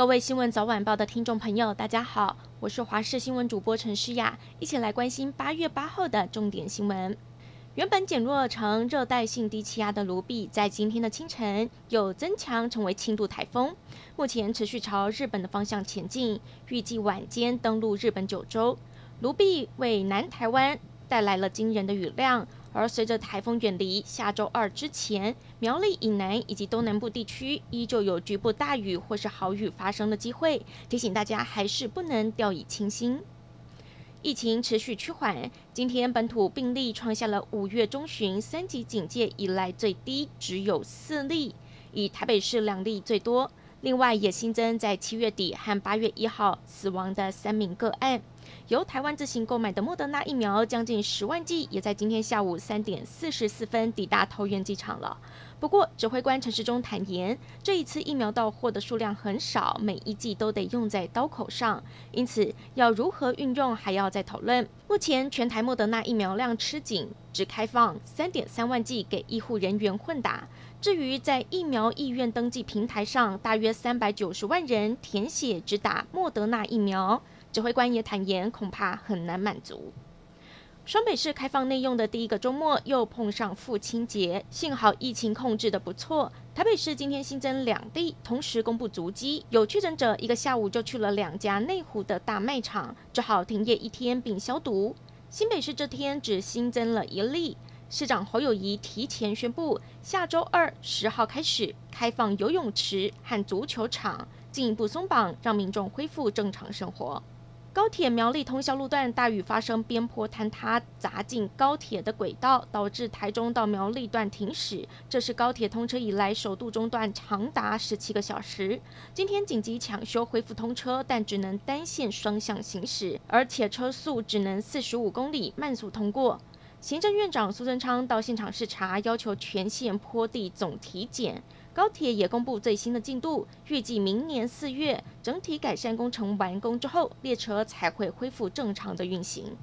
各位新闻早晚报的听众朋友，大家好，我是华视新闻主播陈诗雅，一起来关心八月八号的重点新闻。原本减弱成热带性低气压的卢碧，在今天的清晨又增强成为轻度台风，目前持续朝日本的方向前进，预计晚间登陆日本九州。卢碧为南台湾带来了惊人的雨量。而随着台风远离，下周二之前，苗栗以南以及东南部地区依旧有局部大雨或是豪雨发生的机会，提醒大家还是不能掉以轻心。疫情持续趋缓，今天本土病例创下了五月中旬三级警戒以来最低，只有四例，以台北市两例最多。另外也新增在七月底和八月一号死亡的三名个案。由台湾自行购买的莫德纳疫苗将近十万剂，也在今天下午三点四十四分抵达桃园机场了。不过，指挥官陈时中坦言，这一次疫苗到货的数量很少，每一剂都得用在刀口上，因此要如何运用还要再讨论。目前全台莫德纳疫苗量吃紧，只开放三点三万剂给医护人员混打。至于在疫苗意愿登记平台上，大约三百九十万人填写只打莫德纳疫苗。指挥官也坦言，恐怕很难满足。双北市开放内用的第一个周末，又碰上父亲节，幸好疫情控制得不错。台北市今天新增两例，同时公布足迹，有确诊者一个下午就去了两家内湖的大卖场，只好停业一天并消毒。新北市这天只新增了一例，市长侯友谊提前宣布，下周二十号开始开放游泳池和足球场，进一步松绑，让民众恢复正常生活。高铁苗栗通宵路段大雨发生，边坡坍塌砸进高铁的轨道，导致台中到苗栗段停驶。这是高铁通车以来首度中断长达十七个小时。今天紧急抢修恢复通车，但只能单线双向行驶，而且车速只能四十五公里慢速通过。行政院长苏贞昌到现场视察，要求全线坡地总体检。高铁也公布最新的进度，预计明年四月整体改善工程完工之后，列车才会恢复正常的运行。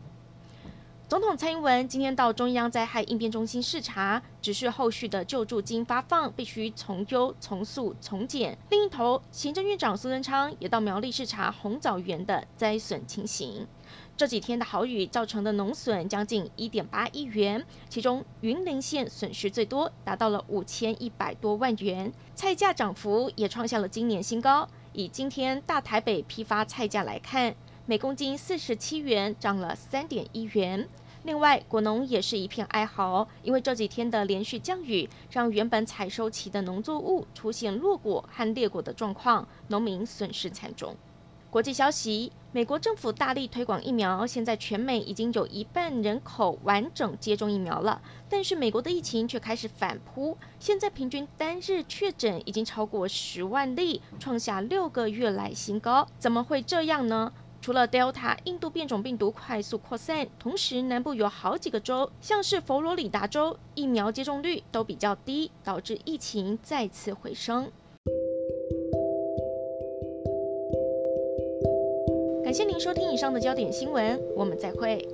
总统蔡英文今天到中央灾害应变中心视察，指示后续的救助金发放必须从优、从速、从简。另一头，行政院长苏贞昌也到苗栗视察红枣园的灾损情形。这几天的豪雨造成的农损将近一点八亿元，其中云林县损失最多，达到了五千一百多万元。菜价涨幅也创下了今年新高。以今天大台北批发菜价来看，每公斤四十七元，涨了三点一元。另外，果农也是一片哀嚎，因为这几天的连续降雨，让原本采收期的农作物出现落果和裂果的状况，农民损失惨重。国际消息：美国政府大力推广疫苗，现在全美已经有一半人口完整接种疫苗了。但是美国的疫情却开始反扑，现在平均单日确诊已经超过十万例，创下六个月来新高。怎么会这样呢？除了 Delta 印度变种病毒快速扩散，同时南部有好几个州，像是佛罗里达州，疫苗接种率都比较低，导致疫情再次回升。感谢您收听以上的焦点新闻，我们再会。